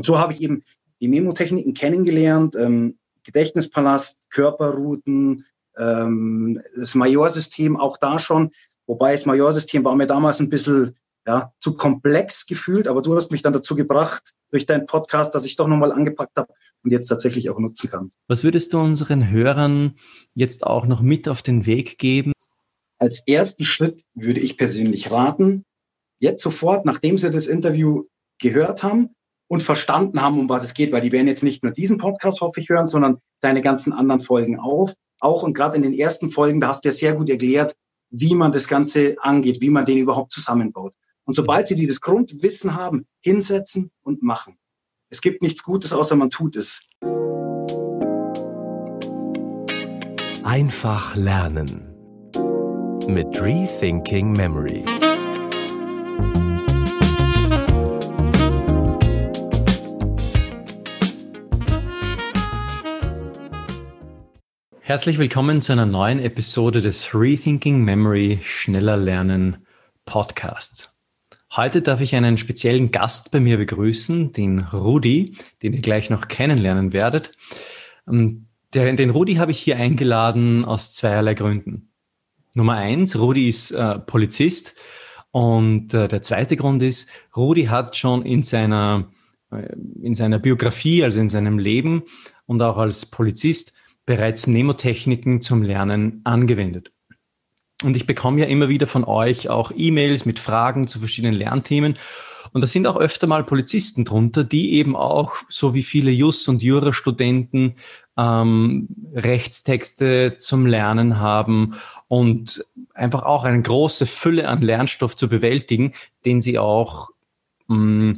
Und so habe ich eben die Memotechniken kennengelernt, ähm, Gedächtnispalast, Körperrouten, ähm, das Majorsystem auch da schon. Wobei das Majorsystem war mir damals ein bisschen ja, zu komplex gefühlt, aber du hast mich dann dazu gebracht, durch deinen Podcast, dass ich doch nochmal angepackt habe und jetzt tatsächlich auch nutzen kann. Was würdest du unseren Hörern jetzt auch noch mit auf den Weg geben? Als ersten Schritt würde ich persönlich raten, jetzt sofort, nachdem Sie das Interview gehört haben und verstanden haben, um was es geht, weil die werden jetzt nicht nur diesen Podcast, hoffe ich, hören, sondern deine ganzen anderen Folgen auf. Auch und gerade in den ersten Folgen, da hast du ja sehr gut erklärt, wie man das Ganze angeht, wie man den überhaupt zusammenbaut. Und sobald sie dieses Grundwissen haben, hinsetzen und machen. Es gibt nichts Gutes, außer man tut es. Einfach lernen mit Rethinking Memory. Herzlich willkommen zu einer neuen Episode des Rethinking Memory Schneller Lernen Podcasts. Heute darf ich einen speziellen Gast bei mir begrüßen, den Rudi, den ihr gleich noch kennenlernen werdet. Ähm, den Rudi habe ich hier eingeladen aus zweierlei Gründen. Nummer eins, Rudi ist äh, Polizist und äh, der zweite Grund ist, Rudi hat schon in seiner, äh, in seiner Biografie, also in seinem Leben und auch als Polizist bereits Nemotechniken zum Lernen angewendet. Und ich bekomme ja immer wieder von euch auch E-Mails mit Fragen zu verschiedenen Lernthemen. Und da sind auch öfter mal Polizisten drunter, die eben auch, so wie viele Jus- und Jurastudenten, ähm, Rechtstexte zum Lernen haben und einfach auch eine große Fülle an Lernstoff zu bewältigen, den sie auch mh, mm,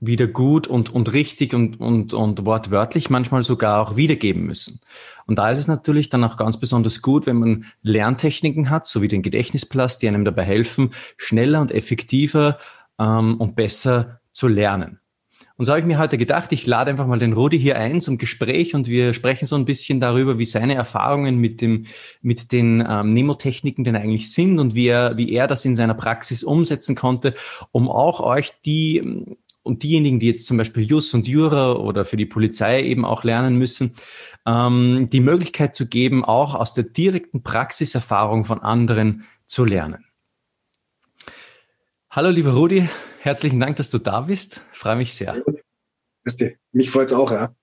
wieder gut und, und richtig und, und, und wortwörtlich manchmal sogar auch wiedergeben müssen. Und da ist es natürlich dann auch ganz besonders gut, wenn man Lerntechniken hat, so wie den Gedächtnispalast, die einem dabei helfen, schneller und effektiver ähm, und besser zu lernen. Und so habe ich mir heute gedacht, ich lade einfach mal den Rudi hier ein zum Gespräch und wir sprechen so ein bisschen darüber, wie seine Erfahrungen mit dem, mit den ähm, Nemotechniken denn eigentlich sind und wie er, wie er das in seiner Praxis umsetzen konnte, um auch euch die und diejenigen, die jetzt zum Beispiel Jus und Jura oder für die Polizei eben auch lernen müssen, ähm, die Möglichkeit zu geben, auch aus der direkten Praxiserfahrung von anderen zu lernen. Hallo, lieber Rudi, herzlichen Dank, dass du da bist. freue mich sehr. Mich freut es auch, ja.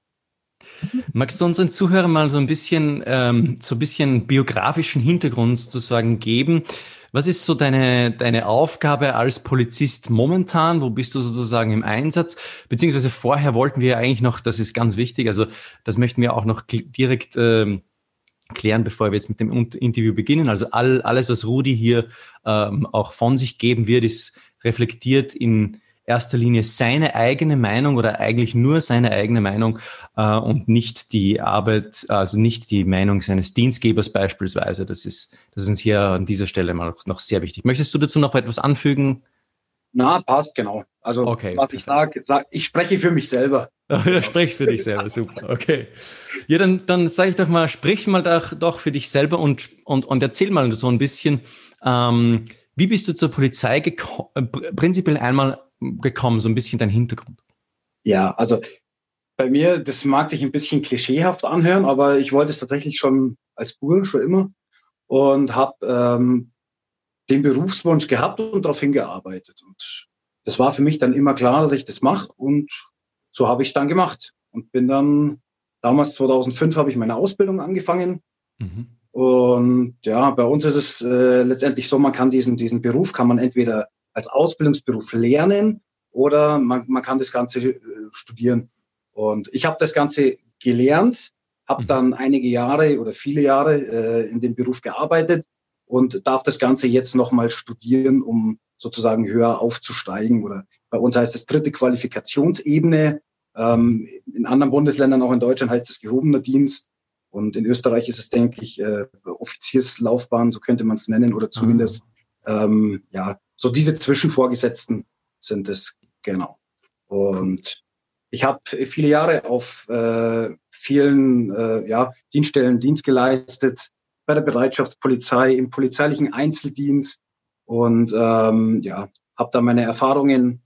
Magst du unseren Zuhörern mal so ein bisschen, ähm, so ein bisschen biografischen Hintergrund sozusagen geben? Was ist so deine, deine Aufgabe als Polizist momentan? Wo bist du sozusagen im Einsatz? Beziehungsweise vorher wollten wir eigentlich noch, das ist ganz wichtig, also das möchten wir auch noch direkt ähm, klären, bevor wir jetzt mit dem Interview beginnen. Also all, alles, was Rudi hier ähm, auch von sich geben wird, ist reflektiert in erster Linie seine eigene Meinung oder eigentlich nur seine eigene Meinung äh, und nicht die Arbeit, also nicht die Meinung seines Dienstgebers beispielsweise. Das ist, das ist uns hier an dieser Stelle mal noch sehr wichtig. Möchtest du dazu noch etwas anfügen? Na, passt genau. Also okay, was ich sage, sag, ich spreche für mich selber. ja, sprich für dich selber, super. Okay. Ja, dann, dann sage ich doch mal, sprich mal doch, doch für dich selber und, und, und erzähl mal so ein bisschen, ähm, wie bist du zur Polizei gekommen? Äh, prinzipiell einmal gekommen, so ein bisschen dein Hintergrund? Ja, also bei mir, das mag sich ein bisschen klischeehaft anhören, aber ich wollte es tatsächlich schon als Bur schon immer und habe ähm, den Berufswunsch gehabt und darauf hingearbeitet. Und das war für mich dann immer klar, dass ich das mache und so habe ich es dann gemacht und bin dann damals 2005 habe ich meine Ausbildung angefangen. Mhm. Und ja, bei uns ist es äh, letztendlich so, man kann diesen, diesen Beruf kann man entweder als Ausbildungsberuf lernen oder man, man kann das Ganze äh, studieren. Und ich habe das Ganze gelernt, habe mhm. dann einige Jahre oder viele Jahre äh, in dem Beruf gearbeitet und darf das Ganze jetzt nochmal studieren, um sozusagen höher aufzusteigen. Oder bei uns heißt es dritte Qualifikationsebene. Ähm, in anderen Bundesländern, auch in Deutschland, heißt es gehobener Dienst. Und in Österreich ist es, denke ich, äh, Offizierslaufbahn, so könnte man es nennen, oder zumindest ähm, ja so diese Zwischenvorgesetzten sind es, genau. Und ich habe viele Jahre auf äh, vielen äh, ja, Dienststellen Dienst geleistet, bei der Bereitschaftspolizei, im polizeilichen Einzeldienst und ähm, ja, habe da meine Erfahrungen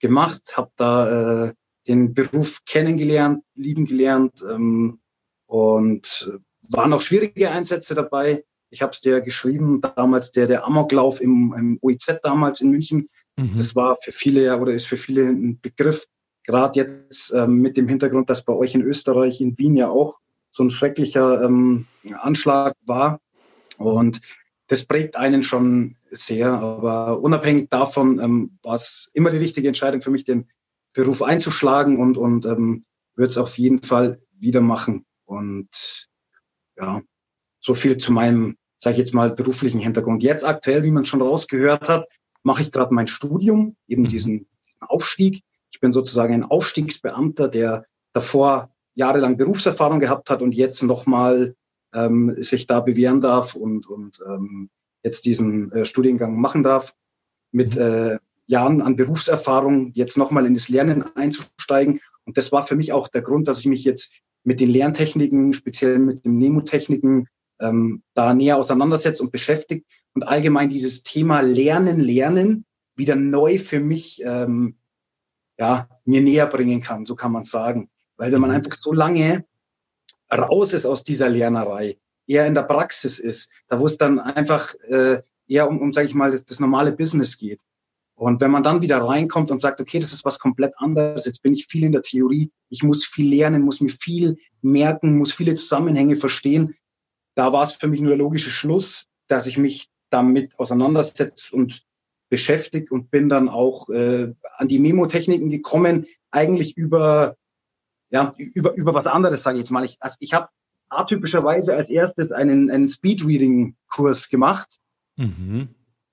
gemacht, habe da äh, den Beruf kennengelernt, lieben gelernt ähm, und waren auch schwierige Einsätze dabei. Ich habe es dir geschrieben, damals der, der Amoklauf im, im OIZ damals in München. Mhm. Das war für viele ja oder ist für viele ein Begriff, gerade jetzt ähm, mit dem Hintergrund, dass bei euch in Österreich, in Wien ja auch so ein schrecklicher ähm, Anschlag war. Und das prägt einen schon sehr. Aber unabhängig davon ähm, war es immer die richtige Entscheidung für mich, den Beruf einzuschlagen und, und ähm, würde es auf jeden Fall wieder machen. Und ja, so viel zu meinem, sage ich jetzt mal, beruflichen Hintergrund. Jetzt aktuell, wie man schon rausgehört hat, mache ich gerade mein Studium, eben mhm. diesen Aufstieg. Ich bin sozusagen ein Aufstiegsbeamter, der davor jahrelang Berufserfahrung gehabt hat und jetzt nochmal ähm, sich da bewähren darf und, und ähm, jetzt diesen äh, Studiengang machen darf. Mit mhm. äh, Jahren an Berufserfahrung jetzt nochmal in das Lernen einzusteigen. Und das war für mich auch der Grund, dass ich mich jetzt mit den Lerntechniken, speziell mit den Nemotechniken, ähm, da näher auseinandersetzt und beschäftigt und allgemein dieses Thema Lernen, Lernen wieder neu für mich ähm, ja, mir näher bringen kann, so kann man sagen. Weil wenn man mhm. einfach so lange raus ist aus dieser Lernerei, eher in der Praxis ist, da wo es dann einfach äh, eher um, um sage ich mal, das, das normale Business geht. Und wenn man dann wieder reinkommt und sagt, okay, das ist was komplett anderes, jetzt bin ich viel in der Theorie, ich muss viel lernen, muss mir viel merken, muss viele Zusammenhänge verstehen, da war es für mich nur der logische Schluss, dass ich mich damit auseinandersetze und beschäftigt und bin dann auch äh, an die Memotechniken gekommen, eigentlich über ja über über was anderes sage ich jetzt mal. Ich, also ich habe atypischerweise als erstes einen einen Speedreading Kurs gemacht mhm.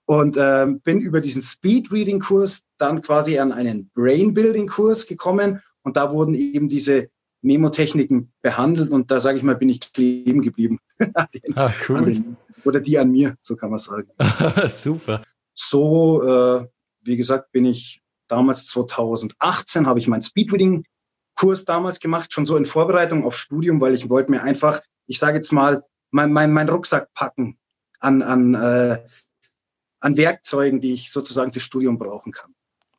und äh, bin über diesen Speedreading Kurs dann quasi an einen Brain Building Kurs gekommen und da wurden eben diese Memotechniken behandelt und da sage ich mal, bin ich kleben geblieben. den, ah, cool. Den, oder die an mir, so kann man sagen. Super. So, äh, wie gesagt, bin ich damals 2018 habe ich meinen Speedreading-Kurs damals gemacht, schon so in Vorbereitung auf Studium, weil ich wollte mir einfach, ich sage jetzt mal, mein, mein, mein Rucksack packen an, an, äh, an Werkzeugen, die ich sozusagen fürs Studium brauchen kann.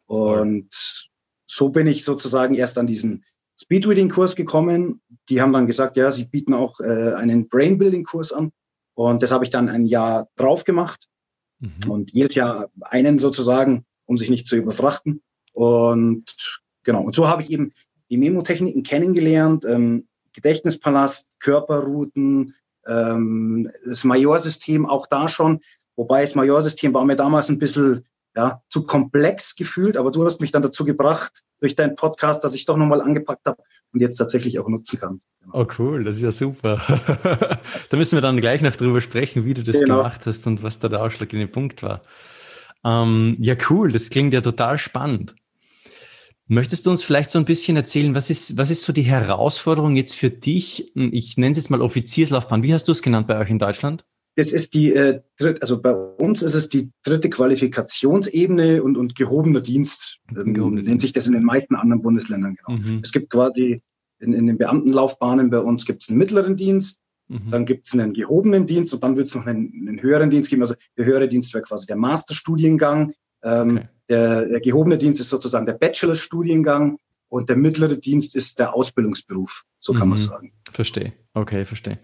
Und so bin ich sozusagen erst an diesen Speedreading-Kurs gekommen. Die haben dann gesagt, ja, sie bieten auch äh, einen Brain-Building-Kurs an. Und das habe ich dann ein Jahr drauf gemacht. Mhm. Und jedes Jahr einen sozusagen, um sich nicht zu überfrachten. Und genau, und so habe ich eben die Memotechniken kennengelernt, ähm, Gedächtnispalast, Körperrouten, ähm, das Majorsystem auch da schon. Wobei das Majorsystem war mir damals ein bisschen ja, zu komplex gefühlt, aber du hast mich dann dazu gebracht, durch deinen Podcast, dass ich doch nochmal angepackt habe und jetzt tatsächlich auch nutzen kann. Genau. Oh cool, das ist ja super. da müssen wir dann gleich noch drüber sprechen, wie du das genau. gemacht hast und was da der ausschlaggebende Punkt war. Ähm, ja, cool, das klingt ja total spannend. Möchtest du uns vielleicht so ein bisschen erzählen, was ist, was ist so die Herausforderung jetzt für dich? Ich nenne es jetzt mal Offizierslaufbahn. Wie hast du es genannt bei euch in Deutschland? Das ist die äh, dritte, also bei uns ist es die dritte Qualifikationsebene und, und gehobener Dienst, ähm, Gehobene nennt sich das in den meisten anderen Bundesländern genau. Mhm. Es gibt quasi in, in den Beamtenlaufbahnen bei uns gibt es einen mittleren Dienst, mhm. dann gibt es einen gehobenen Dienst und dann wird es noch einen, einen, höheren Dienst geben. Also der höhere Dienst wäre quasi der Masterstudiengang. Ähm, okay. der, der gehobene Dienst ist sozusagen der Bachelorstudiengang und der mittlere Dienst ist der Ausbildungsberuf, so kann mhm. man sagen. Verstehe, okay, verstehe.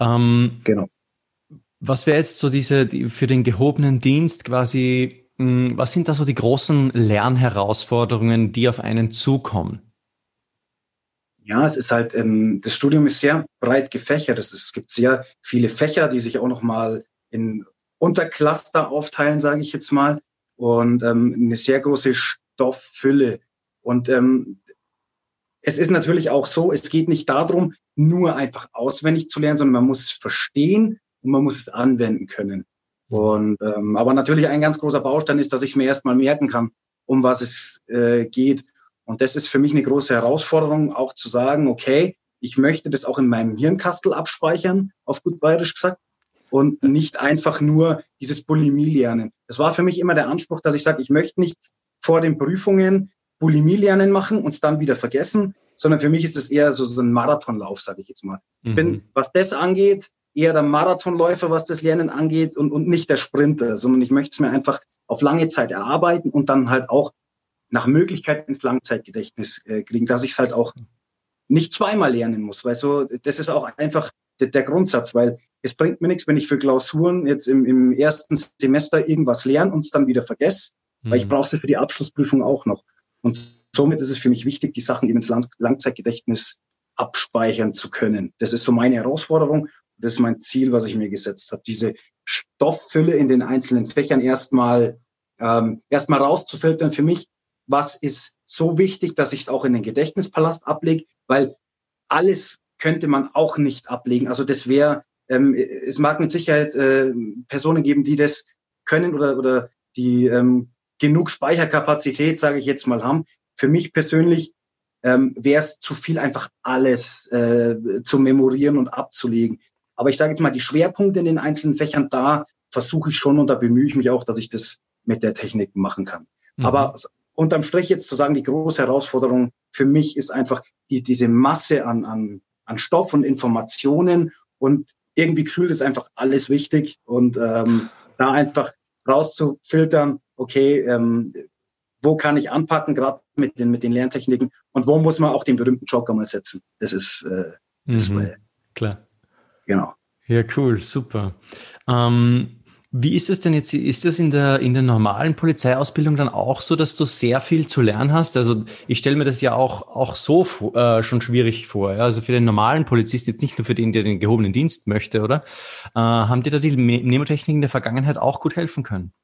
Ähm, genau. Was wäre jetzt so diese, die, für den gehobenen Dienst quasi, mh, hm, was sind da so die großen Lernherausforderungen, die auf einen zukommen? Ja, es ist halt, ähm, das Studium ist sehr breit gefächert. Es, ist, es gibt sehr viele Fächer, die sich auch nochmal in Untercluster aufteilen, sage ich jetzt mal. Und ähm, eine sehr große Stofffülle. Und ähm, es ist natürlich auch so, es geht nicht darum, nur einfach auswendig zu lernen, sondern man muss es verstehen und man muss es anwenden können. Mhm. Und ähm, aber natürlich ein ganz großer Baustein ist, dass ich mir erstmal merken kann, um was es äh, geht. Und das ist für mich eine große Herausforderung, auch zu sagen, okay, ich möchte das auch in meinem Hirnkastel abspeichern, auf gut bayerisch gesagt, und nicht einfach nur dieses Bulimie lernen. Das war für mich immer der Anspruch, dass ich sage, ich möchte nicht vor den Prüfungen Bulimie lernen machen und es dann wieder vergessen, sondern für mich ist es eher so, so ein Marathonlauf, sage ich jetzt mal. Ich bin, mhm. was das angeht, eher der Marathonläufer, was das Lernen angeht und, und nicht der Sprinter, sondern ich möchte es mir einfach auf lange Zeit erarbeiten und dann halt auch nach Möglichkeit ins Langzeitgedächtnis äh, kriegen, dass ich es halt auch nicht zweimal lernen muss, weil so, das ist auch einfach der, der Grundsatz, weil es bringt mir nichts, wenn ich für Klausuren jetzt im, im ersten Semester irgendwas lerne und es dann wieder vergesse, mhm. weil ich mhm. brauche sie für die Abschlussprüfung auch noch. Und somit ist es für mich wichtig, die Sachen eben ins Lang Langzeitgedächtnis abspeichern zu können. Das ist so meine Herausforderung. Das ist mein Ziel, was ich mir gesetzt habe. Diese Stofffülle in den einzelnen Fächern erstmal ähm, erstmal rauszufiltern für mich, was ist so wichtig, dass ich es auch in den Gedächtnispalast ablege, weil alles könnte man auch nicht ablegen. Also das wäre, ähm, es mag mit Sicherheit äh, Personen geben, die das können oder, oder die ähm, genug Speicherkapazität, sage ich jetzt mal, haben. Für mich persönlich ähm, wäre es zu viel, einfach alles äh, zu memorieren und abzulegen. Aber ich sage jetzt mal, die Schwerpunkte in den einzelnen Fächern, da versuche ich schon und da bemühe ich mich auch, dass ich das mit der Technik machen kann. Mhm. Aber unterm Strich jetzt zu sagen, die große Herausforderung für mich ist einfach die, diese Masse an, an, an Stoff und Informationen und irgendwie kühlt ist einfach alles wichtig und ähm, da einfach rauszufiltern, okay, ähm, wo kann ich anpacken, gerade mit den, mit den Lerntechniken und wo muss man auch den berühmten Joker mal setzen. Das ist, äh, das mhm, klar. Genau. Ja, cool, super. Ähm, wie ist es denn jetzt? Ist das in der, in der normalen Polizeiausbildung dann auch so, dass du sehr viel zu lernen hast? Also ich stelle mir das ja auch, auch so äh, schon schwierig vor. Ja? Also für den normalen Polizisten, jetzt nicht nur für den, der den gehobenen Dienst möchte, oder? Äh, haben dir da die Mnemotechniken der Vergangenheit auch gut helfen können?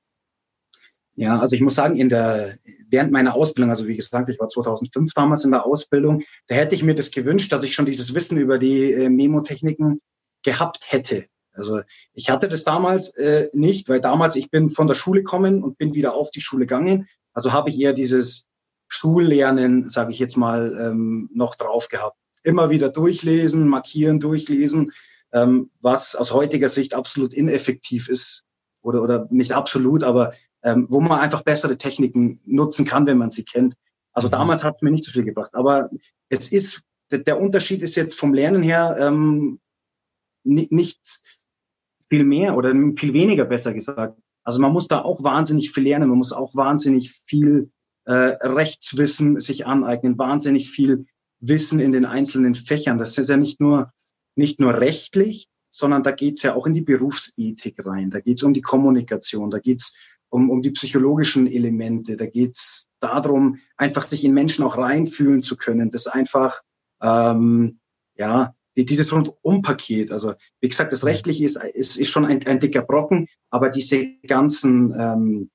Ja, also ich muss sagen, in der, während meiner Ausbildung, also wie gesagt, ich war 2005 damals in der Ausbildung, da hätte ich mir das gewünscht, dass ich schon dieses Wissen über die äh, Memotechniken gehabt hätte. Also ich hatte das damals äh, nicht, weil damals ich bin von der Schule gekommen und bin wieder auf die Schule gegangen. Also habe ich eher dieses Schullernen, sage ich jetzt mal, ähm, noch drauf gehabt. Immer wieder durchlesen, markieren, durchlesen, ähm, was aus heutiger Sicht absolut ineffektiv ist oder oder nicht absolut, aber ähm, wo man einfach bessere Techniken nutzen kann, wenn man sie kennt. Also mhm. damals hat es mir nicht so viel gebracht, aber es ist der Unterschied ist jetzt vom Lernen her ähm, nicht viel mehr oder viel weniger besser gesagt. Also man muss da auch wahnsinnig viel lernen, man muss auch wahnsinnig viel äh, Rechtswissen sich aneignen, wahnsinnig viel Wissen in den einzelnen Fächern. Das ist ja nicht nur nicht nur rechtlich, sondern da geht's ja auch in die Berufsethik rein. Da geht's um die Kommunikation, da geht's um, um die psychologischen Elemente, da geht's darum, einfach sich in Menschen auch reinfühlen zu können, das einfach ähm, ja dieses Rundumpaket, also wie gesagt, das Rechtliche ist, ist, ist schon ein, ein dicker Brocken, aber diese ganzen ähm,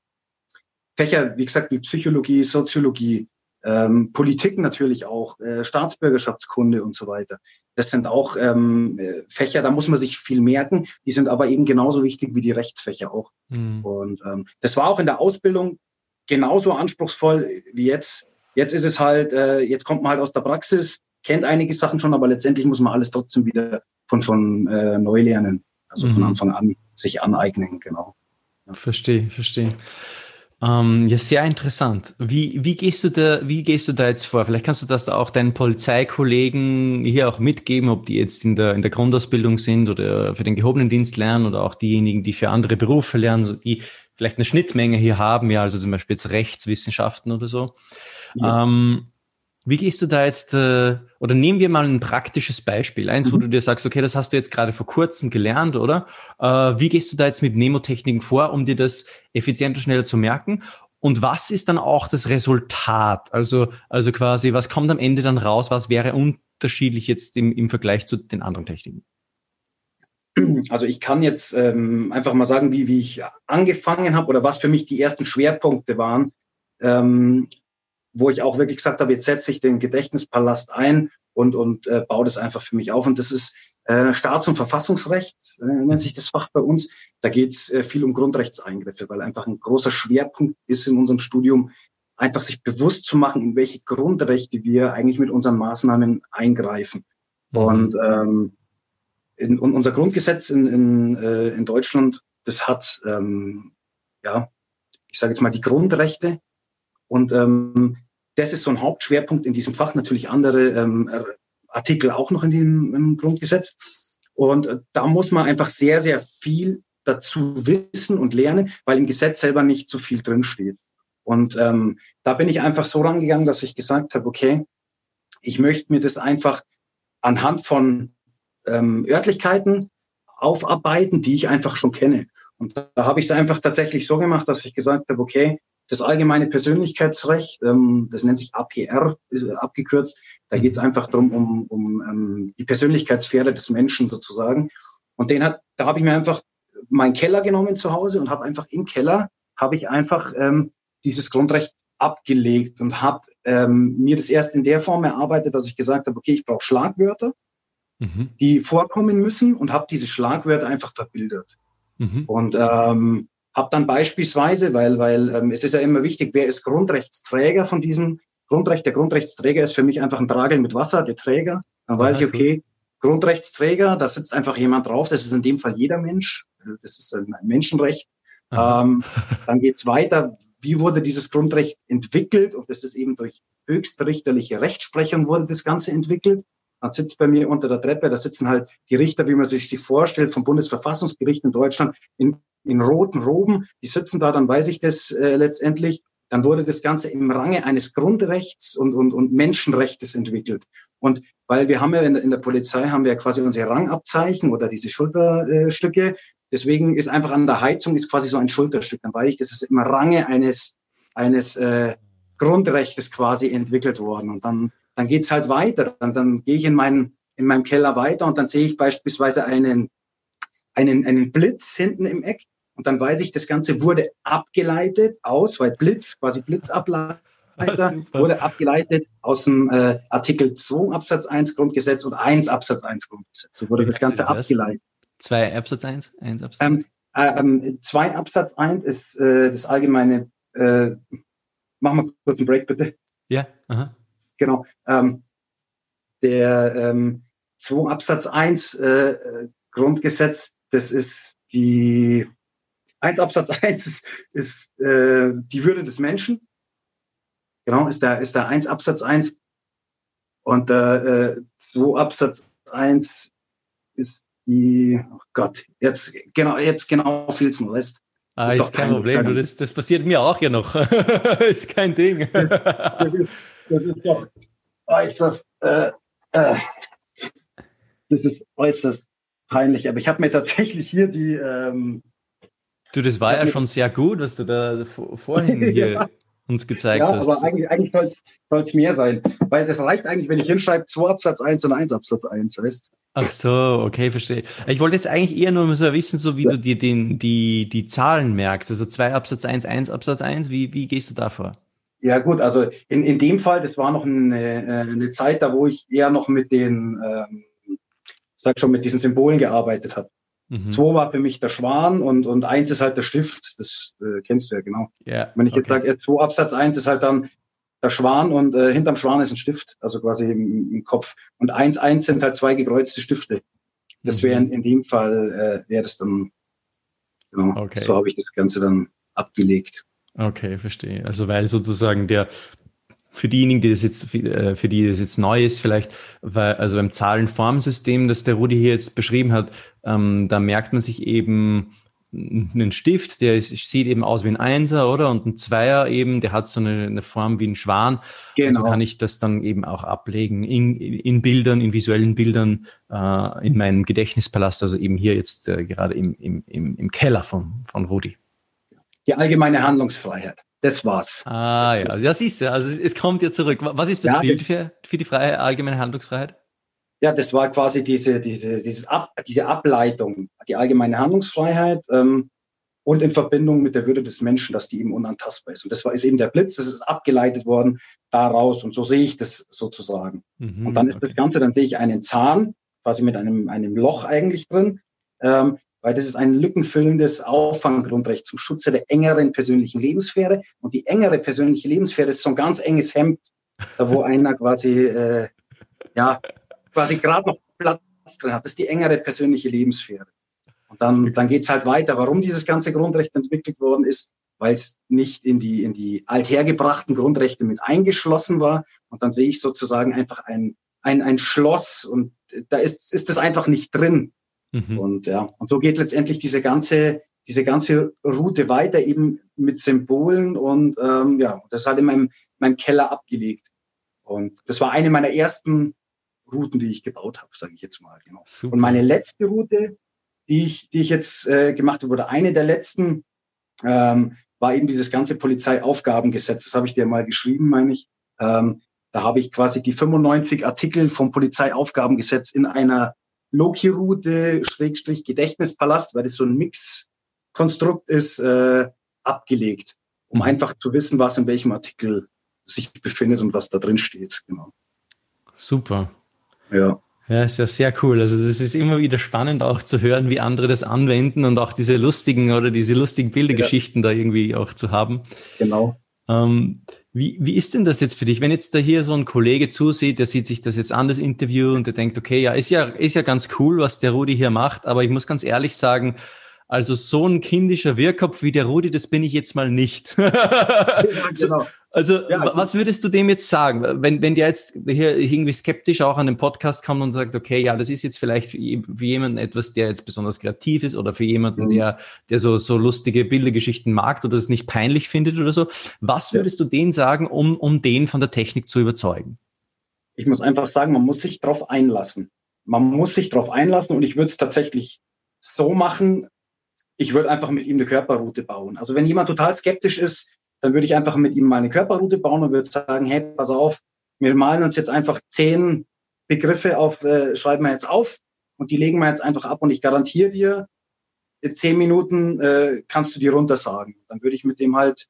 Fächer, wie gesagt, wie Psychologie, Soziologie, ähm, Politik natürlich auch, äh, Staatsbürgerschaftskunde und so weiter. Das sind auch ähm, Fächer, da muss man sich viel merken. Die sind aber eben genauso wichtig wie die Rechtsfächer auch. Mhm. Und ähm, das war auch in der Ausbildung genauso anspruchsvoll wie jetzt. Jetzt ist es halt, äh, jetzt kommt man halt aus der Praxis, kennt einige Sachen schon, aber letztendlich muss man alles trotzdem wieder von, von äh, neu lernen. Also mhm. von Anfang an sich aneignen, genau. Ja. Verstehe, verstehe. Ähm, ja, sehr interessant. Wie, wie, gehst du da, wie gehst du da jetzt vor? Vielleicht kannst du das auch deinen Polizeikollegen hier auch mitgeben, ob die jetzt in der, in der Grundausbildung sind oder für den gehobenen Dienst lernen oder auch diejenigen, die für andere Berufe lernen, die vielleicht eine Schnittmenge hier haben, ja, also zum Beispiel jetzt Rechtswissenschaften oder so. Ja. Ähm, wie gehst du da jetzt, äh, oder nehmen wir mal ein praktisches Beispiel, eins, mhm. wo du dir sagst, okay, das hast du jetzt gerade vor kurzem gelernt, oder? Äh, wie gehst du da jetzt mit Nemotechniken vor, um dir das effizienter, schneller zu merken? Und was ist dann auch das Resultat? Also, also quasi, was kommt am Ende dann raus? Was wäre unterschiedlich jetzt im, im Vergleich zu den anderen Techniken? Also ich kann jetzt ähm, einfach mal sagen, wie, wie ich angefangen habe oder was für mich die ersten Schwerpunkte waren. Ähm, wo ich auch wirklich gesagt habe, jetzt setze ich den Gedächtnispalast ein und, und äh, baue das einfach für mich auf. Und das ist äh, Staats- und Verfassungsrecht, äh, nennt sich das Fach bei uns. Da geht es äh, viel um Grundrechtseingriffe, weil einfach ein großer Schwerpunkt ist in unserem Studium, einfach sich bewusst zu machen, in welche Grundrechte wir eigentlich mit unseren Maßnahmen eingreifen. Mhm. Und ähm, in, und unser Grundgesetz in, in, äh, in Deutschland, das hat, ähm, ja, ich sage jetzt mal, die Grundrechte und ähm, das ist so ein Hauptschwerpunkt in diesem Fach. Natürlich andere ähm, Artikel auch noch in dem Grundgesetz. Und äh, da muss man einfach sehr, sehr viel dazu wissen und lernen, weil im Gesetz selber nicht so viel drinsteht. Und ähm, da bin ich einfach so rangegangen, dass ich gesagt habe, okay, ich möchte mir das einfach anhand von ähm, Örtlichkeiten aufarbeiten, die ich einfach schon kenne. Und da habe ich es einfach tatsächlich so gemacht, dass ich gesagt habe, okay, das allgemeine Persönlichkeitsrecht, ähm, das nennt sich APR ist abgekürzt, da geht es einfach darum, um, um ähm, die Persönlichkeitssphäre des Menschen sozusagen. Und den hat, da habe ich mir einfach meinen Keller genommen zu Hause und habe einfach im Keller, habe ich einfach ähm, dieses Grundrecht abgelegt und habe ähm, mir das erst in der Form erarbeitet, dass ich gesagt habe, okay, ich brauche Schlagwörter, mhm. die vorkommen müssen und habe diese Schlagwörter einfach verbildert. Mhm. Und ähm, habe dann beispielsweise, weil, weil ähm, es ist ja immer wichtig, wer ist Grundrechtsträger von diesem Grundrecht? Der Grundrechtsträger ist für mich einfach ein Tragel mit Wasser, der Träger. Dann weiß ja, ich, okay, cool. Grundrechtsträger, da sitzt einfach jemand drauf, das ist in dem Fall jeder Mensch, das ist ein Menschenrecht. Ähm, dann geht's weiter, wie wurde dieses Grundrecht entwickelt? Und das ist eben durch höchstrichterliche Rechtsprechung wurde das Ganze entwickelt. Man sitzt bei mir unter der Treppe, da sitzen halt die Richter, wie man sich sie vorstellt, vom Bundesverfassungsgericht in Deutschland in, in roten Roben. Die sitzen da, dann weiß ich das äh, letztendlich. Dann wurde das Ganze im Range eines Grundrechts und, und, und Menschenrechtes entwickelt. Und weil wir haben ja in, in der Polizei haben wir ja quasi unsere Rangabzeichen oder diese Schulterstücke. Deswegen ist einfach an der Heizung ist quasi so ein Schulterstück. Dann weiß ich, das ist im Range eines, eines äh, Grundrechtes quasi entwickelt worden. Und dann, dann geht's halt weiter. Dann, dann gehe ich in, meinen, in meinem Keller weiter und dann sehe ich beispielsweise einen, einen, einen Blitz hinten im Eck. Und dann weiß ich, das Ganze wurde abgeleitet aus, weil Blitz, quasi Blitzableiter, wurde abgeleitet aus dem äh, Artikel 2 Absatz 1 Grundgesetz und 1 Absatz 1 Grundgesetz. So wurde das Ganze abgeleitet. 2 Absatz 1, 1 Absatz 1? Ähm, äh, 2 ähm, Absatz 1 ist äh, das allgemeine, äh, machen wir kurz einen Break bitte. Ja, aha. Genau. Ähm, der ähm, 2 Absatz 1 äh, Grundgesetz, das ist die 1 Absatz 1 ist, äh, die Würde des Menschen. Genau, ist da, ist da 1 Absatz 1. Und äh, 2 Absatz 1 ist die, oh Gott, jetzt genau, jetzt genau fehlt's mir, weißt Ah, ist, ist kein, kein Problem, du, das, das passiert mir auch ja noch. ist kein Ding. Das, ist, doch äußerst, äh, äh, das ist äußerst peinlich. Aber ich habe mir tatsächlich hier die, ähm, Du, das war ja schon sehr gut, was du da vorhin hier ja. uns gezeigt ja, hast. aber eigentlich, eigentlich soll es mehr sein. Weil das reicht eigentlich, wenn ich hinschreibe 2 Absatz 1 und 1 Absatz 1, weißt Ach so, okay, verstehe. Ich wollte jetzt eigentlich eher nur so wissen, so wie ja. du dir den, die, die Zahlen merkst. Also 2 Absatz 1, 1 Absatz 1, wie, wie gehst du da vor? Ja gut, also in, in dem Fall, das war noch eine, äh, eine Zeit, da wo ich eher noch mit den, ähm, sag schon, mit diesen Symbolen gearbeitet habe. Mhm. Zwei war für mich der Schwan und, und eins ist halt der Stift. Das äh, kennst du ja genau. Yeah, Wenn ich okay. jetzt sage, zwei Absatz eins ist halt dann der Schwan und äh, hinterm Schwan ist ein Stift, also quasi im, im Kopf. Und eins eins sind halt zwei gekreuzte Stifte. Das wäre in, in dem Fall, äh, wäre das dann, genau, okay. so habe ich das Ganze dann abgelegt. Okay, verstehe. Also weil sozusagen der für diejenigen, die das jetzt, äh, für die das jetzt neu ist, vielleicht, weil, also beim Zahlenformsystem, das der Rudi hier jetzt beschrieben hat, ähm, da merkt man sich eben einen Stift, der ist, sieht eben aus wie ein Einser, oder? Und ein Zweier eben, der hat so eine, eine Form wie ein Schwan. Genau. Und so kann ich das dann eben auch ablegen in, in Bildern, in visuellen Bildern, äh, in meinem Gedächtnispalast, also eben hier jetzt äh, gerade im, im, im, im Keller von, von Rudi. Die allgemeine Handlungsfreiheit. Das war's. Ah ja, ja siehst du, also es, kommt ja zurück. Was ist das ja, Bild für, für die freie allgemeine Handlungsfreiheit? Ja, das war quasi diese, diese, Ab, diese Ableitung, die allgemeine Handlungsfreiheit ähm, und in Verbindung mit der Würde des Menschen, dass die eben unantastbar ist. Und das war ist eben der Blitz, das ist abgeleitet worden daraus und so sehe ich das sozusagen. Mhm, und dann ist okay. das Ganze, dann sehe ich einen Zahn, quasi mit einem, einem Loch eigentlich drin, ähm, weil das ist ein lückenfüllendes Auffanggrundrecht zum Schutze der engeren persönlichen Lebenssphäre. Und die engere persönliche Lebenssphäre ist so ein ganz enges Hemd, da wo einer quasi, äh, ja, quasi gerade noch Platz drin hat. Das ist die engere persönliche Lebenssphäre. Und dann, dann geht's halt weiter. Warum dieses ganze Grundrecht entwickelt worden ist, weil es nicht in die, in die althergebrachten Grundrechte mit eingeschlossen war. Und dann sehe ich sozusagen einfach ein, ein, ein Schloss und da ist, ist das einfach nicht drin. Mhm. Und ja, und so geht letztendlich diese ganze, diese ganze Route weiter eben mit Symbolen und ähm, ja, das halt in meinem, meinem Keller abgelegt. Und das war eine meiner ersten Routen, die ich gebaut habe, sage ich jetzt mal. Genau. Super. Und meine letzte Route, die ich, die ich jetzt äh, gemacht habe, oder eine der letzten, ähm, war eben dieses ganze Polizeiaufgabengesetz. Das habe ich dir mal geschrieben, meine ich. Ähm, da habe ich quasi die 95 Artikel vom Polizeiaufgabengesetz in einer Loki-Route, Schrägstrich Gedächtnispalast, weil das so ein Mix-Konstrukt ist, äh, abgelegt, um mhm. einfach zu wissen, was in welchem Artikel sich befindet und was da drin steht. Genau. Super. Ja. Ja, ist ja sehr cool. Also das ist immer wieder spannend auch zu hören, wie andere das anwenden und auch diese lustigen oder diese lustigen Bildergeschichten ja. da irgendwie auch zu haben. Genau. Ähm, wie, wie ist denn das jetzt für dich, wenn jetzt da hier so ein Kollege zusieht, der sieht sich das jetzt an, das Interview, und der denkt, okay, ja, ist ja, ist ja ganz cool, was der Rudi hier macht, aber ich muss ganz ehrlich sagen, also so ein kindischer Wirrkopf wie der Rudi, das bin ich jetzt mal nicht. ja, genau. Also ja, was würdest du dem jetzt sagen, wenn, wenn der jetzt hier irgendwie skeptisch auch an den Podcast kommt und sagt, okay, ja, das ist jetzt vielleicht für, für jemanden etwas, der jetzt besonders kreativ ist oder für jemanden, mhm. der, der so, so lustige Bildergeschichten mag oder es nicht peinlich findet oder so. Was würdest ja. du denen sagen, um, um den von der Technik zu überzeugen? Ich muss einfach sagen, man muss sich darauf einlassen. Man muss sich darauf einlassen und ich würde es tatsächlich so machen, ich würde einfach mit ihm eine Körperroute bauen. Also wenn jemand total skeptisch ist, dann würde ich einfach mit ihm mal eine Körperroute bauen und würde sagen, hey, pass auf, wir malen uns jetzt einfach zehn Begriffe auf, äh, schreiben wir jetzt auf und die legen wir jetzt einfach ab und ich garantiere dir, in zehn Minuten äh, kannst du die runtersagen. Dann würde ich mit dem halt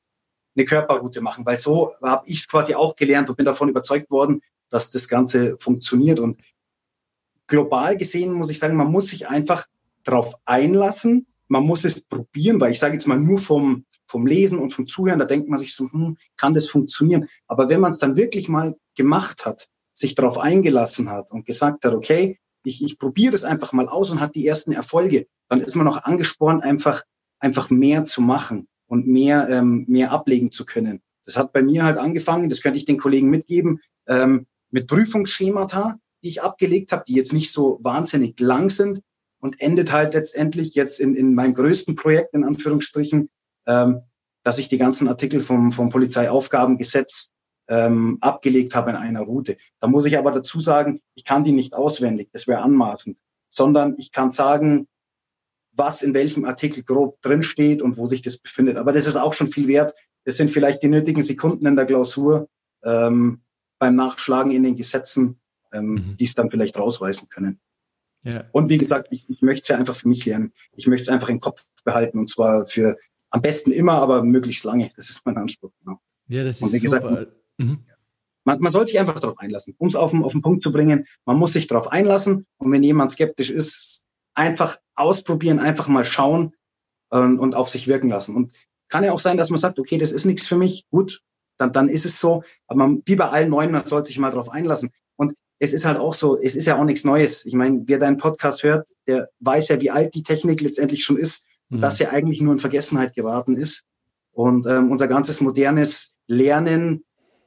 eine Körperroute machen, weil so habe ich quasi auch gelernt und bin davon überzeugt worden, dass das Ganze funktioniert. Und global gesehen muss ich sagen, man muss sich einfach darauf einlassen, man muss es probieren, weil ich sage jetzt mal nur vom, vom Lesen und vom Zuhören, da denkt man sich so, hm, kann das funktionieren? Aber wenn man es dann wirklich mal gemacht hat, sich darauf eingelassen hat und gesagt hat, okay, ich, ich probiere das einfach mal aus und hat die ersten Erfolge, dann ist man auch angespornt, einfach, einfach mehr zu machen und mehr, ähm, mehr ablegen zu können. Das hat bei mir halt angefangen, das könnte ich den Kollegen mitgeben, ähm, mit Prüfungsschemata, die ich abgelegt habe, die jetzt nicht so wahnsinnig lang sind, und endet halt letztendlich jetzt in, in meinem größten Projekt, in Anführungsstrichen, ähm, dass ich die ganzen Artikel vom, vom Polizeiaufgabengesetz ähm, abgelegt habe in einer Route. Da muss ich aber dazu sagen, ich kann die nicht auswendig, das wäre anmaßend, sondern ich kann sagen, was in welchem Artikel grob drinsteht und wo sich das befindet. Aber das ist auch schon viel wert. Das sind vielleicht die nötigen Sekunden in der Klausur ähm, beim Nachschlagen in den Gesetzen, ähm, mhm. die es dann vielleicht rausweisen können. Ja. Und wie gesagt, ich, ich möchte es ja einfach für mich lernen. Ich möchte es einfach im Kopf behalten und zwar für am besten immer, aber möglichst lange. Das ist mein Anspruch. Genau. Ja, das ist super. Gesagt, mhm. man, man soll sich einfach darauf einlassen, um es auf, auf den Punkt zu bringen. Man muss sich darauf einlassen und wenn jemand skeptisch ist, einfach ausprobieren, einfach mal schauen ähm, und auf sich wirken lassen. Und kann ja auch sein, dass man sagt, okay, das ist nichts für mich, gut, dann, dann ist es so. Aber man, wie bei allen Neuen, man soll sich mal darauf einlassen. Und es ist halt auch so, es ist ja auch nichts Neues. Ich meine, wer deinen Podcast hört, der weiß ja, wie alt die Technik letztendlich schon ist, mhm. dass sie eigentlich nur in Vergessenheit geraten ist. Und ähm, unser ganzes modernes Lernen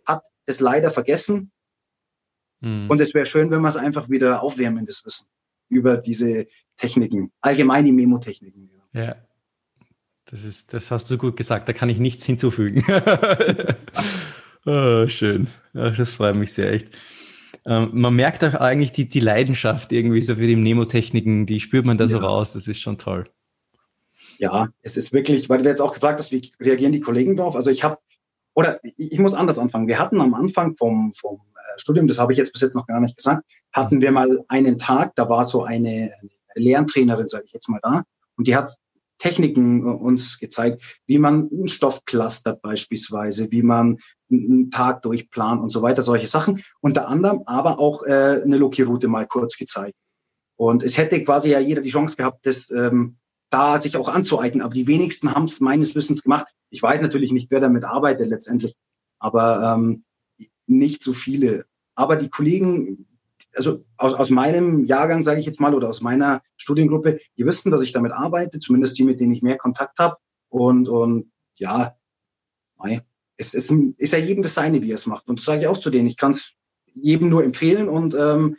hat es leider vergessen. Mhm. Und es wäre schön, wenn wir es einfach wieder aufwärmen, das Wissen über diese Techniken, allgemein die Memotechniken. Ja. ja. Das ist, das hast du gut gesagt. Da kann ich nichts hinzufügen. oh, schön. Ach, das freut mich sehr echt. Ähm, man merkt auch eigentlich die, die Leidenschaft irgendwie so für die Mnemotechniken, die spürt man da ja. so raus, das ist schon toll. Ja, es ist wirklich, weil du jetzt auch gefragt hast, wie reagieren die Kollegen drauf? Also ich habe, oder ich muss anders anfangen. Wir hatten am Anfang vom, vom äh, Studium, das habe ich jetzt bis jetzt noch gar nicht gesagt, hatten wir mal einen Tag, da war so eine Lerntrainerin, sage ich jetzt mal da, und die hat Techniken äh, uns gezeigt, wie man einen Stoff clustert beispielsweise, wie man einen Tag durchplant und so weiter, solche Sachen. Unter anderem aber auch äh, eine Loki-Route mal kurz gezeigt. Und es hätte quasi ja jeder die Chance gehabt, das ähm, da sich auch anzueignen. Aber die wenigsten haben es meines Wissens gemacht. Ich weiß natürlich nicht, wer damit arbeitet letztendlich, aber ähm, nicht so viele. Aber die Kollegen, also aus, aus meinem Jahrgang, sage ich jetzt mal, oder aus meiner Studiengruppe, die wissen, dass ich damit arbeite, zumindest die, mit denen ich mehr Kontakt habe. Und, und ja, mei, es, es ist ja jedem das seine, wie er es macht. Und das sage ich auch zu denen. Ich kann es jedem nur empfehlen und ähm,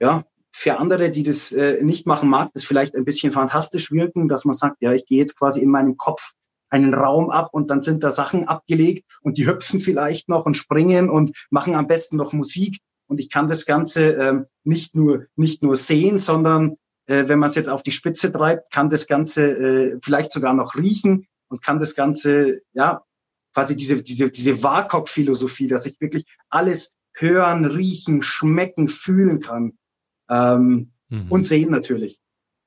ja, für andere, die das äh, nicht machen mag, das vielleicht ein bisschen fantastisch wirken, dass man sagt, ja, ich gehe jetzt quasi in meinem Kopf einen Raum ab und dann sind da Sachen abgelegt und die hüpfen vielleicht noch und springen und machen am besten noch Musik. Und ich kann das Ganze ähm, nicht nur nicht nur sehen, sondern äh, wenn man es jetzt auf die Spitze treibt, kann das Ganze äh, vielleicht sogar noch riechen und kann das Ganze ja quasi diese diese diese WAKOK-Philosophie, dass ich wirklich alles hören, riechen, schmecken, fühlen kann ähm, mhm. und sehen natürlich.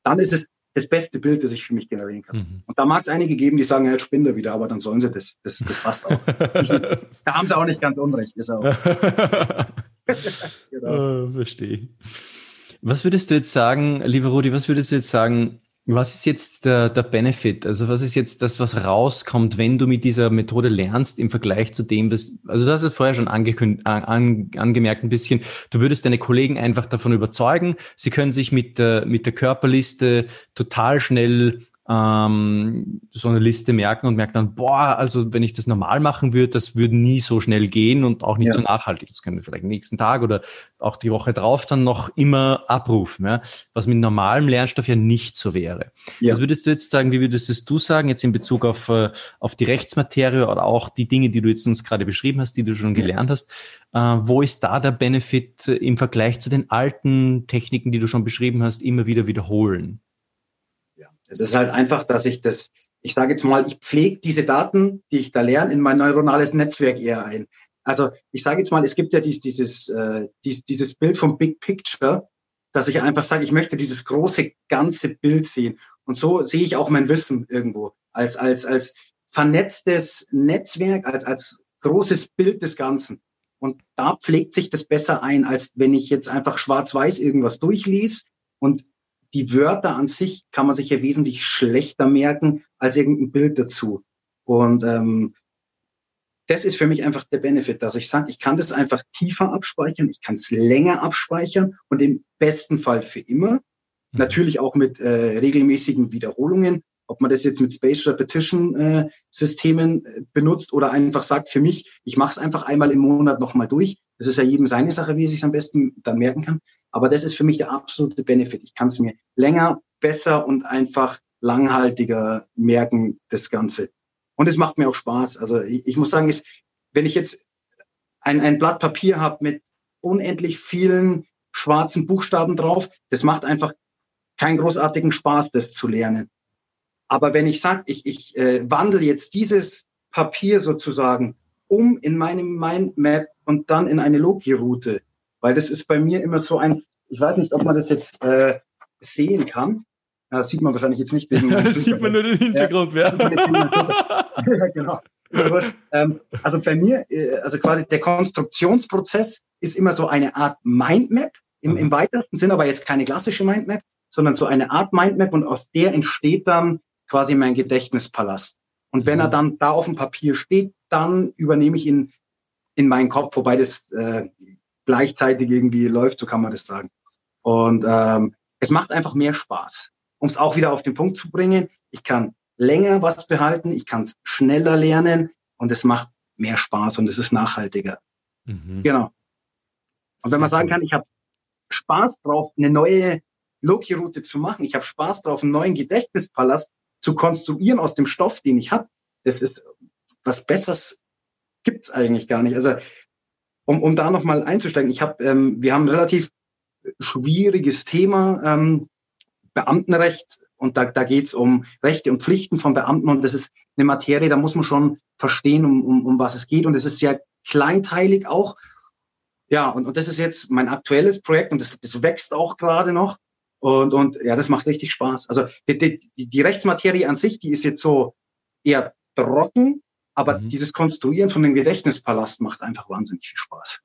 Dann ist es das beste Bild, das ich für mich generieren kann. Mhm. Und da mag es einige geben, die sagen, ja, jetzt spinne wieder, aber dann sollen sie das, das, das passt auch. da haben sie auch nicht ganz unrecht, ist auch. genau. oh, verstehe. Was würdest du jetzt sagen, lieber Rudi, was würdest du jetzt sagen, was ist jetzt der, der Benefit? Also was ist jetzt das, was rauskommt, wenn du mit dieser Methode lernst im Vergleich zu dem, was, also du hast es vorher schon angekündigt, an, angemerkt ein bisschen, du würdest deine Kollegen einfach davon überzeugen, sie können sich mit mit der Körperliste total schnell ähm, so eine Liste merken und merkt dann, boah, also wenn ich das normal machen würde, das würde nie so schnell gehen und auch nicht ja. so nachhaltig. Das können wir vielleicht nächsten Tag oder auch die Woche drauf dann noch immer abrufen, ja? was mit normalem Lernstoff ja nicht so wäre. Ja. Was würdest du jetzt sagen, wie würdest du sagen, jetzt in Bezug auf, äh, auf die Rechtsmaterie oder auch die Dinge, die du jetzt uns gerade beschrieben hast, die du schon gelernt hast, äh, wo ist da der Benefit im Vergleich zu den alten Techniken, die du schon beschrieben hast, immer wieder wiederholen? Es ist halt einfach, dass ich das, ich sage jetzt mal, ich pflege diese Daten, die ich da lerne, in mein neuronales Netzwerk eher ein. Also ich sage jetzt mal, es gibt ja dies, dieses, äh, dies, dieses Bild vom Big Picture, dass ich einfach sage, ich möchte dieses große ganze Bild sehen. Und so sehe ich auch mein Wissen irgendwo als, als, als vernetztes Netzwerk, als, als großes Bild des Ganzen. Und da pflegt sich das besser ein, als wenn ich jetzt einfach schwarz-weiß irgendwas durchlese und die Wörter an sich kann man sich ja wesentlich schlechter merken als irgendein Bild dazu. Und ähm, das ist für mich einfach der Benefit, dass ich sage, ich kann das einfach tiefer abspeichern, ich kann es länger abspeichern und im besten Fall für immer. Mhm. Natürlich auch mit äh, regelmäßigen Wiederholungen, ob man das jetzt mit Space Repetition äh, Systemen äh, benutzt oder einfach sagt, für mich, ich mache es einfach einmal im Monat nochmal durch. Das ist ja jedem seine Sache, wie er sich am besten dann merken kann. Aber das ist für mich der absolute Benefit. Ich kann es mir länger, besser und einfach langhaltiger merken, das Ganze. Und es macht mir auch Spaß. Also ich, ich muss sagen, ist, wenn ich jetzt ein, ein Blatt Papier habe mit unendlich vielen schwarzen Buchstaben drauf, das macht einfach keinen großartigen Spaß, das zu lernen. Aber wenn ich sage, ich, ich äh, wandle jetzt dieses Papier sozusagen um in meinem Mindmap und dann in eine Loki-Route, weil das ist bei mir immer so ein, ich weiß nicht, ob man das jetzt äh, sehen kann. Ja, das sieht man wahrscheinlich jetzt nicht. Wegen das sieht man nur den Hintergrund, ja. ja genau. Ähm, also bei mir, äh, also quasi der Konstruktionsprozess ist immer so eine Art Mindmap, im, im weitesten Sinn aber jetzt keine klassische Mindmap, sondern so eine Art Mindmap und aus der entsteht dann quasi mein Gedächtnispalast. Und wenn er mhm. dann da auf dem Papier steht, dann übernehme ich ihn in meinen Kopf, wobei das äh, gleichzeitig irgendwie läuft, so kann man das sagen. Und ähm, es macht einfach mehr Spaß. Um es auch wieder auf den Punkt zu bringen, ich kann länger was behalten, ich kann es schneller lernen und es macht mehr Spaß und es ist nachhaltiger. Mhm. Genau. Und wenn man sagen kann, ich habe Spaß drauf, eine neue Loki-Route zu machen, ich habe Spaß drauf, einen neuen Gedächtnispalast zu konstruieren aus dem Stoff, den ich habe, das ist was Besseres gibt's eigentlich gar nicht. Also um, um da nochmal einzusteigen, ich habe, ähm, wir haben ein relativ schwieriges Thema, ähm, Beamtenrecht und da, da geht um Rechte und Pflichten von Beamten und das ist eine Materie, da muss man schon verstehen, um, um, um was es geht und es ist sehr kleinteilig auch. Ja, und, und das ist jetzt mein aktuelles Projekt und das, das wächst auch gerade noch. Und, und ja, das macht richtig Spaß. Also die, die, die Rechtsmaterie an sich, die ist jetzt so eher trocken, aber mhm. dieses Konstruieren von dem Gedächtnispalast macht einfach wahnsinnig viel Spaß.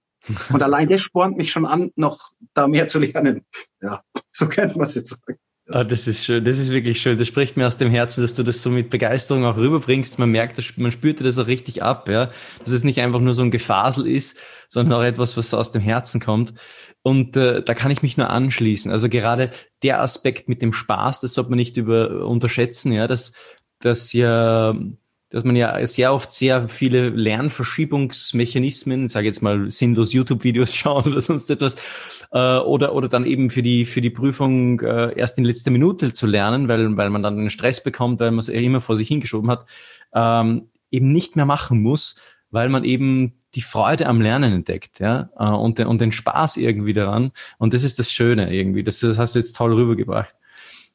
Und allein das spornt mich schon an, noch da mehr zu lernen. Ja, so könnte man es jetzt sagen. Ah, das ist schön, das ist wirklich schön. Das spricht mir aus dem Herzen, dass du das so mit Begeisterung auch rüberbringst. Man merkt, man spürt das auch richtig ab, ja. Dass es nicht einfach nur so ein Gefasel ist, sondern auch etwas, was aus dem Herzen kommt. Und äh, da kann ich mich nur anschließen. Also gerade der Aspekt mit dem Spaß, das sollte man nicht über unterschätzen, ja, dass, dass ja dass man ja sehr oft sehr viele Lernverschiebungsmechanismen, sage jetzt mal sinnlos YouTube-Videos schauen oder sonst etwas, äh, oder, oder dann eben für die, für die Prüfung äh, erst in letzter Minute zu lernen, weil, weil man dann den Stress bekommt, weil man es immer vor sich hingeschoben hat, ähm, eben nicht mehr machen muss, weil man eben die Freude am Lernen entdeckt, ja, äh, und, den, und den Spaß irgendwie daran. Und das ist das Schöne irgendwie. Das, das hast du jetzt toll rübergebracht.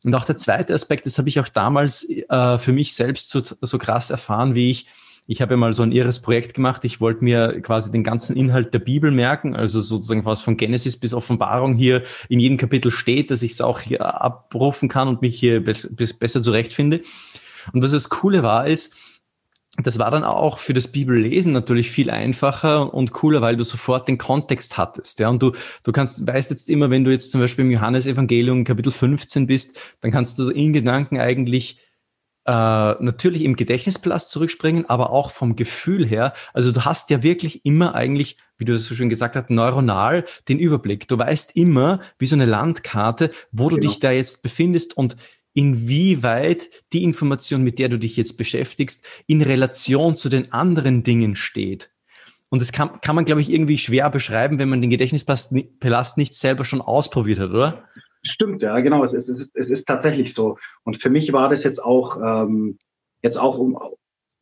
Und auch der zweite Aspekt, das habe ich auch damals äh, für mich selbst so, so krass erfahren, wie ich, ich habe ja mal so ein irres Projekt gemacht. Ich wollte mir quasi den ganzen Inhalt der Bibel merken, also sozusagen was von Genesis bis Offenbarung hier in jedem Kapitel steht, dass ich es auch hier abrufen kann und mich hier bes besser zurechtfinde. Und was das Coole war, ist, das war dann auch für das Bibellesen natürlich viel einfacher und cooler, weil du sofort den Kontext hattest. Ja, und du, du kannst, weißt jetzt immer, wenn du jetzt zum Beispiel im Johannesevangelium Kapitel 15 bist, dann kannst du in Gedanken eigentlich äh, natürlich im Gedächtnispalast zurückspringen, aber auch vom Gefühl her. Also du hast ja wirklich immer eigentlich, wie du das so schön gesagt hast, neuronal den Überblick. Du weißt immer, wie so eine Landkarte, wo du genau. dich da jetzt befindest und inwieweit die Information, mit der du dich jetzt beschäftigst, in Relation zu den anderen Dingen steht. Und das kann, kann man, glaube ich, irgendwie schwer beschreiben, wenn man den Gedächtnispalast nicht selber schon ausprobiert hat, oder? Stimmt, ja, genau. Es ist, es ist, es ist tatsächlich so. Und für mich war das jetzt auch, ähm, jetzt auch um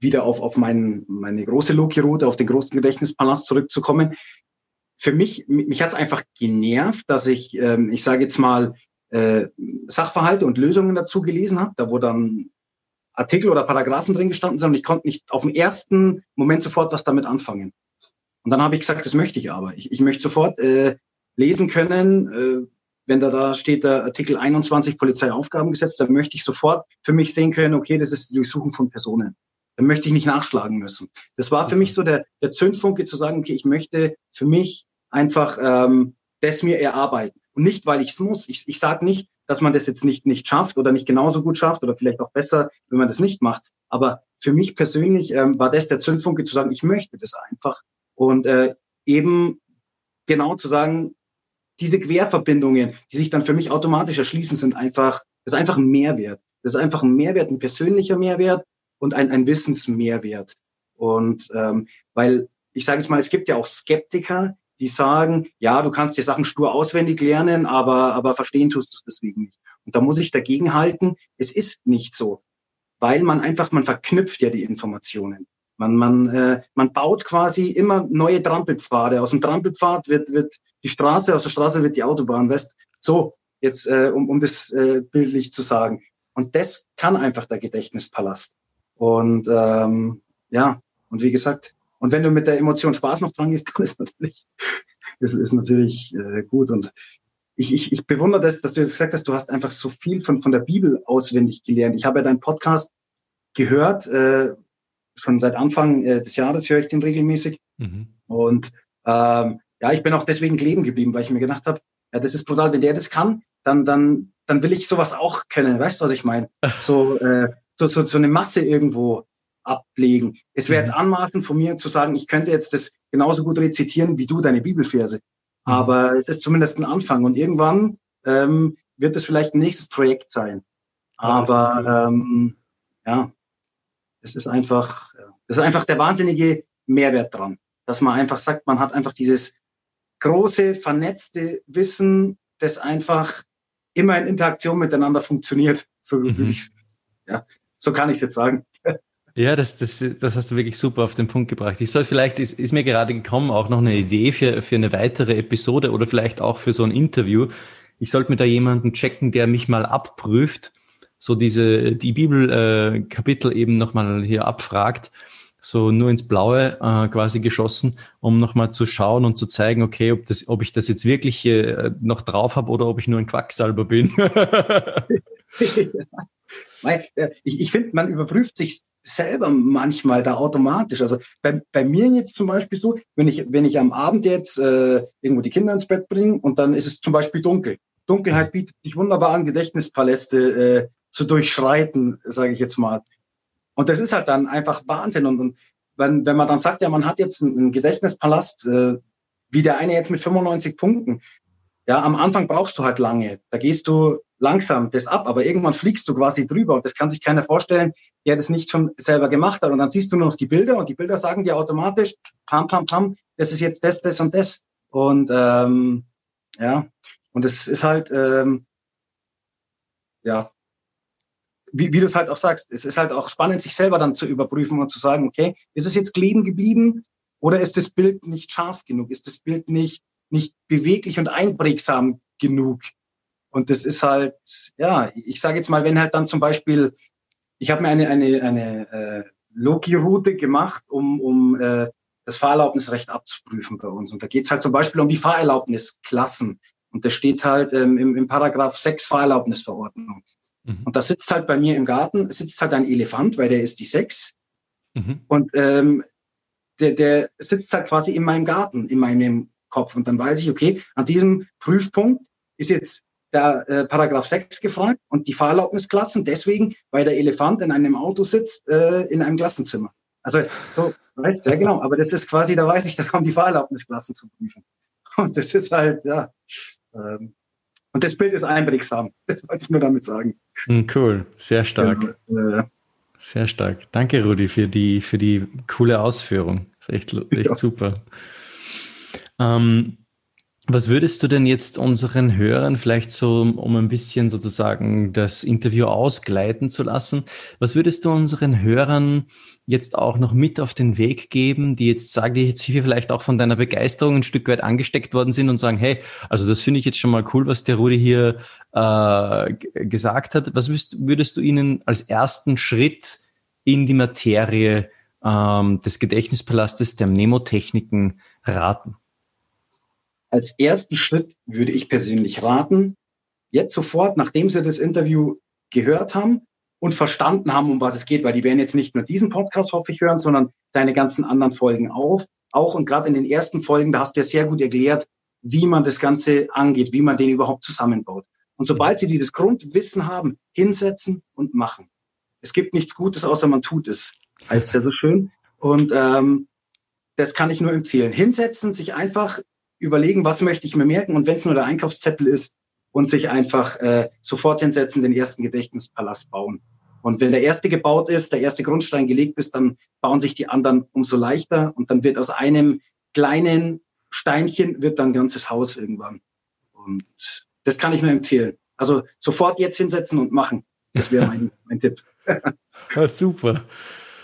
wieder auf, auf mein, meine große Loki-Route, auf den großen Gedächtnispalast zurückzukommen. Für mich, mich hat es einfach genervt, dass ich, ähm, ich sage jetzt mal, äh, Sachverhalte und Lösungen dazu gelesen habe, da wo dann Artikel oder Paragraphen drin gestanden sind und ich konnte nicht auf den ersten Moment sofort was damit anfangen. Und dann habe ich gesagt, das möchte ich aber. Ich, ich möchte sofort äh, lesen können, äh, wenn da, da steht der Artikel 21 Polizeiaufgabengesetz, dann möchte ich sofort für mich sehen können, okay, das ist die Durchsuchung von Personen. Dann möchte ich nicht nachschlagen müssen. Das war für mich so der, der Zündfunke zu sagen, okay, ich möchte für mich einfach ähm, das mir erarbeiten. Und nicht, weil ich es muss. Ich, ich sage nicht, dass man das jetzt nicht, nicht schafft oder nicht genauso gut schafft oder vielleicht auch besser, wenn man das nicht macht. Aber für mich persönlich ähm, war das der Zündfunke zu sagen, ich möchte das einfach. Und äh, eben genau zu sagen, diese Querverbindungen, die sich dann für mich automatisch erschließen, sind einfach, das ist einfach ein Mehrwert. Das ist einfach ein Mehrwert, ein persönlicher Mehrwert und ein, ein Wissensmehrwert. Und ähm, weil ich sage es mal, es gibt ja auch Skeptiker, die sagen, ja, du kannst die Sachen stur auswendig lernen, aber, aber verstehen tust du es deswegen nicht. Und da muss ich dagegen halten, es ist nicht so, weil man einfach, man verknüpft ja die Informationen. Man, man, äh, man baut quasi immer neue Trampelpfade. Aus dem Trampelpfad wird, wird die Straße, aus der Straße wird die Autobahn, weißt So, jetzt, äh, um, um das äh, bildlich zu sagen. Und das kann einfach der Gedächtnispalast. Und ähm, ja, und wie gesagt, und wenn du mit der Emotion Spaß noch dran gehst, dann ist natürlich, das ist natürlich äh, gut. Und ich, ich, ich bewundere das, dass du jetzt gesagt hast, du hast einfach so viel von, von der Bibel auswendig gelernt. Ich habe ja deinen Podcast gehört, äh, schon seit Anfang äh, des Jahres höre ich den regelmäßig. Mhm. Und ähm, ja, ich bin auch deswegen kleben geblieben, weil ich mir gedacht habe, ja, das ist brutal, wenn der das kann, dann, dann, dann will ich sowas auch können. Weißt du, was ich meine? So, äh, so, so, so eine Masse irgendwo ablegen. Es wäre jetzt mhm. anmaßend von mir zu sagen, ich könnte jetzt das genauso gut rezitieren wie du deine Bibelverse. Mhm. Aber es ist zumindest ein Anfang und irgendwann ähm, wird es vielleicht ein nächstes Projekt sein. Aber ähm, ja, es ist einfach, das ist einfach der wahnsinnige Mehrwert dran, dass man einfach sagt, man hat einfach dieses große, vernetzte Wissen, das einfach immer in Interaktion miteinander funktioniert, so mhm. wie ja, so kann ich es jetzt sagen. Ja, das, das, das hast du wirklich super auf den Punkt gebracht. Ich soll vielleicht, ist, ist mir gerade gekommen, auch noch eine Idee für, für eine weitere Episode oder vielleicht auch für so ein Interview. Ich sollte mir da jemanden checken, der mich mal abprüft, so diese, die Bibelkapitel äh, eben nochmal hier abfragt, so nur ins Blaue äh, quasi geschossen, um nochmal zu schauen und zu zeigen, okay, ob, das, ob ich das jetzt wirklich äh, noch drauf habe oder ob ich nur ein Quacksalber bin. Äh, ich, ich finde, man überprüft sich selber manchmal da automatisch. Also bei, bei mir jetzt zum Beispiel so, wenn ich, wenn ich am Abend jetzt äh, irgendwo die Kinder ins Bett bringe und dann ist es zum Beispiel dunkel. Dunkelheit bietet sich wunderbar an, Gedächtnispaläste äh, zu durchschreiten, sage ich jetzt mal. Und das ist halt dann einfach Wahnsinn. Und, und wenn, wenn man dann sagt, ja, man hat jetzt einen, einen Gedächtnispalast, äh, wie der eine jetzt mit 95 Punkten, ja, am Anfang brauchst du halt lange. Da gehst du langsam das ab, aber irgendwann fliegst du quasi drüber und das kann sich keiner vorstellen, der das nicht schon selber gemacht hat. Und dann siehst du nur noch die Bilder und die Bilder sagen dir automatisch, pam, pam, pam, das ist jetzt das, das und das. Und ähm, Ja, und es ist halt, ähm, ja, wie, wie du es halt auch sagst, es ist halt auch spannend, sich selber dann zu überprüfen und zu sagen, okay, ist es jetzt kleben geblieben oder ist das Bild nicht scharf genug? Ist das Bild nicht, nicht beweglich und einprägsam genug? Und das ist halt, ja, ich sage jetzt mal, wenn halt dann zum Beispiel, ich habe mir eine, eine, eine äh, Loki-Route gemacht, um, um äh, das Fahrerlaubnisrecht abzuprüfen bei uns. Und da geht's halt zum Beispiel um die Fahrerlaubnisklassen. Und da steht halt ähm, im, im Paragraph 6 Fahrerlaubnisverordnung. Mhm. Und da sitzt halt bei mir im Garten, sitzt halt ein Elefant, weil der ist die 6. Mhm. Und ähm, der, der sitzt halt quasi in meinem Garten, in meinem Kopf. Und dann weiß ich, okay, an diesem Prüfpunkt ist jetzt der äh, Paragraph 6 gefragt und die Fahrerlaubnisklassen deswegen, weil der Elefant in einem Auto sitzt, äh, in einem Klassenzimmer. Also so, weißt du, ja genau, aber das ist quasi, da weiß ich, da kommen die Fahrerlaubnisklassen zu prüfen. Und das ist halt, ja. Ähm, und das Bild ist einprägsam. Das wollte ich nur damit sagen. Hm, cool, sehr stark. Ja, äh, sehr stark. Danke, Rudi, für die, für die coole Ausführung. Ist echt, echt ja. super. Ähm, was würdest du denn jetzt unseren Hörern vielleicht so, um ein bisschen sozusagen das Interview ausgleiten zu lassen, was würdest du unseren Hörern jetzt auch noch mit auf den Weg geben, die jetzt sagen, die jetzt hier vielleicht auch von deiner Begeisterung ein Stück weit angesteckt worden sind und sagen, hey, also das finde ich jetzt schon mal cool, was der Rudi hier äh, gesagt hat. Was würdest, würdest du ihnen als ersten Schritt in die Materie ähm, des Gedächtnispalastes der Mnemotechniken raten? Als ersten Schritt würde ich persönlich raten, jetzt sofort, nachdem Sie das Interview gehört haben und verstanden haben, um was es geht, weil die werden jetzt nicht nur diesen Podcast, hoffe ich, hören, sondern deine ganzen anderen Folgen auf, auch. Und gerade in den ersten Folgen, da hast du ja sehr gut erklärt, wie man das Ganze angeht, wie man den überhaupt zusammenbaut. Und sobald Sie dieses Grundwissen haben, hinsetzen und machen. Es gibt nichts Gutes, außer man tut es. Heißt ja so schön. Und ähm, das kann ich nur empfehlen. Hinsetzen, sich einfach überlegen, was möchte ich mir merken und wenn es nur der Einkaufszettel ist und sich einfach äh, sofort hinsetzen, den ersten Gedächtnispalast bauen. Und wenn der erste gebaut ist, der erste Grundstein gelegt ist, dann bauen sich die anderen umso leichter und dann wird aus einem kleinen Steinchen wird dann ein ganzes Haus irgendwann. Und das kann ich nur empfehlen. Also sofort jetzt hinsetzen und machen. Das wäre mein, mein Tipp. super.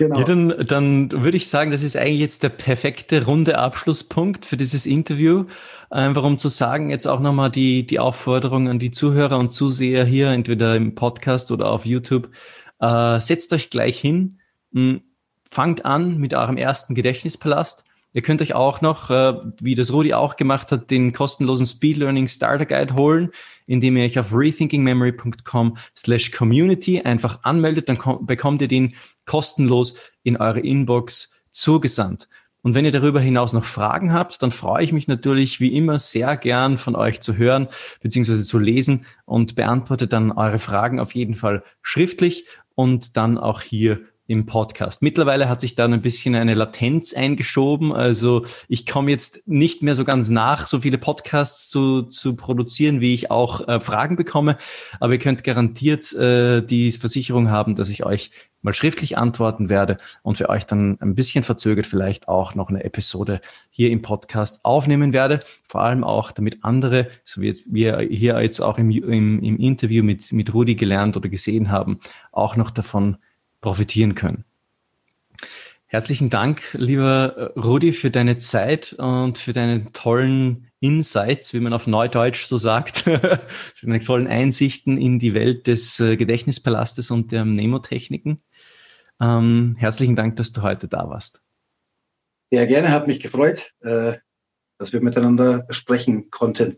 Genau. Ja, dann, dann würde ich sagen, das ist eigentlich jetzt der perfekte runde Abschlusspunkt für dieses Interview. Einfach um zu sagen, jetzt auch nochmal die, die Aufforderung an die Zuhörer und Zuseher hier, entweder im Podcast oder auf YouTube. Äh, setzt euch gleich hin, mh, fangt an mit eurem ersten Gedächtnispalast Ihr könnt euch auch noch, äh, wie das Rudi auch gemacht hat, den kostenlosen Speed Learning Starter Guide holen, indem ihr euch auf rethinkingmemory.com slash community einfach anmeldet, dann bekommt ihr den kostenlos in eure Inbox zugesandt. Und wenn ihr darüber hinaus noch Fragen habt, dann freue ich mich natürlich wie immer sehr gern von euch zu hören bzw. zu lesen und beantworte dann eure Fragen auf jeden Fall schriftlich und dann auch hier im Podcast. Mittlerweile hat sich dann ein bisschen eine Latenz eingeschoben. Also ich komme jetzt nicht mehr so ganz nach, so viele Podcasts zu, zu produzieren, wie ich auch äh, Fragen bekomme. Aber ihr könnt garantiert äh, die Versicherung haben, dass ich euch mal schriftlich antworten werde und für euch dann ein bisschen verzögert vielleicht auch noch eine Episode hier im Podcast aufnehmen werde. Vor allem auch, damit andere, so wie jetzt wir hier jetzt auch im, im, im Interview mit, mit Rudi gelernt oder gesehen haben, auch noch davon profitieren können. Herzlichen Dank, lieber Rudi, für deine Zeit und für deine tollen Insights, wie man auf Neudeutsch so sagt, für deine tollen Einsichten in die Welt des äh, Gedächtnispalastes und der Mnemotechniken. Ähm, herzlichen Dank, dass du heute da warst. Sehr gerne, hat mich gefreut, äh, dass wir miteinander sprechen konnten.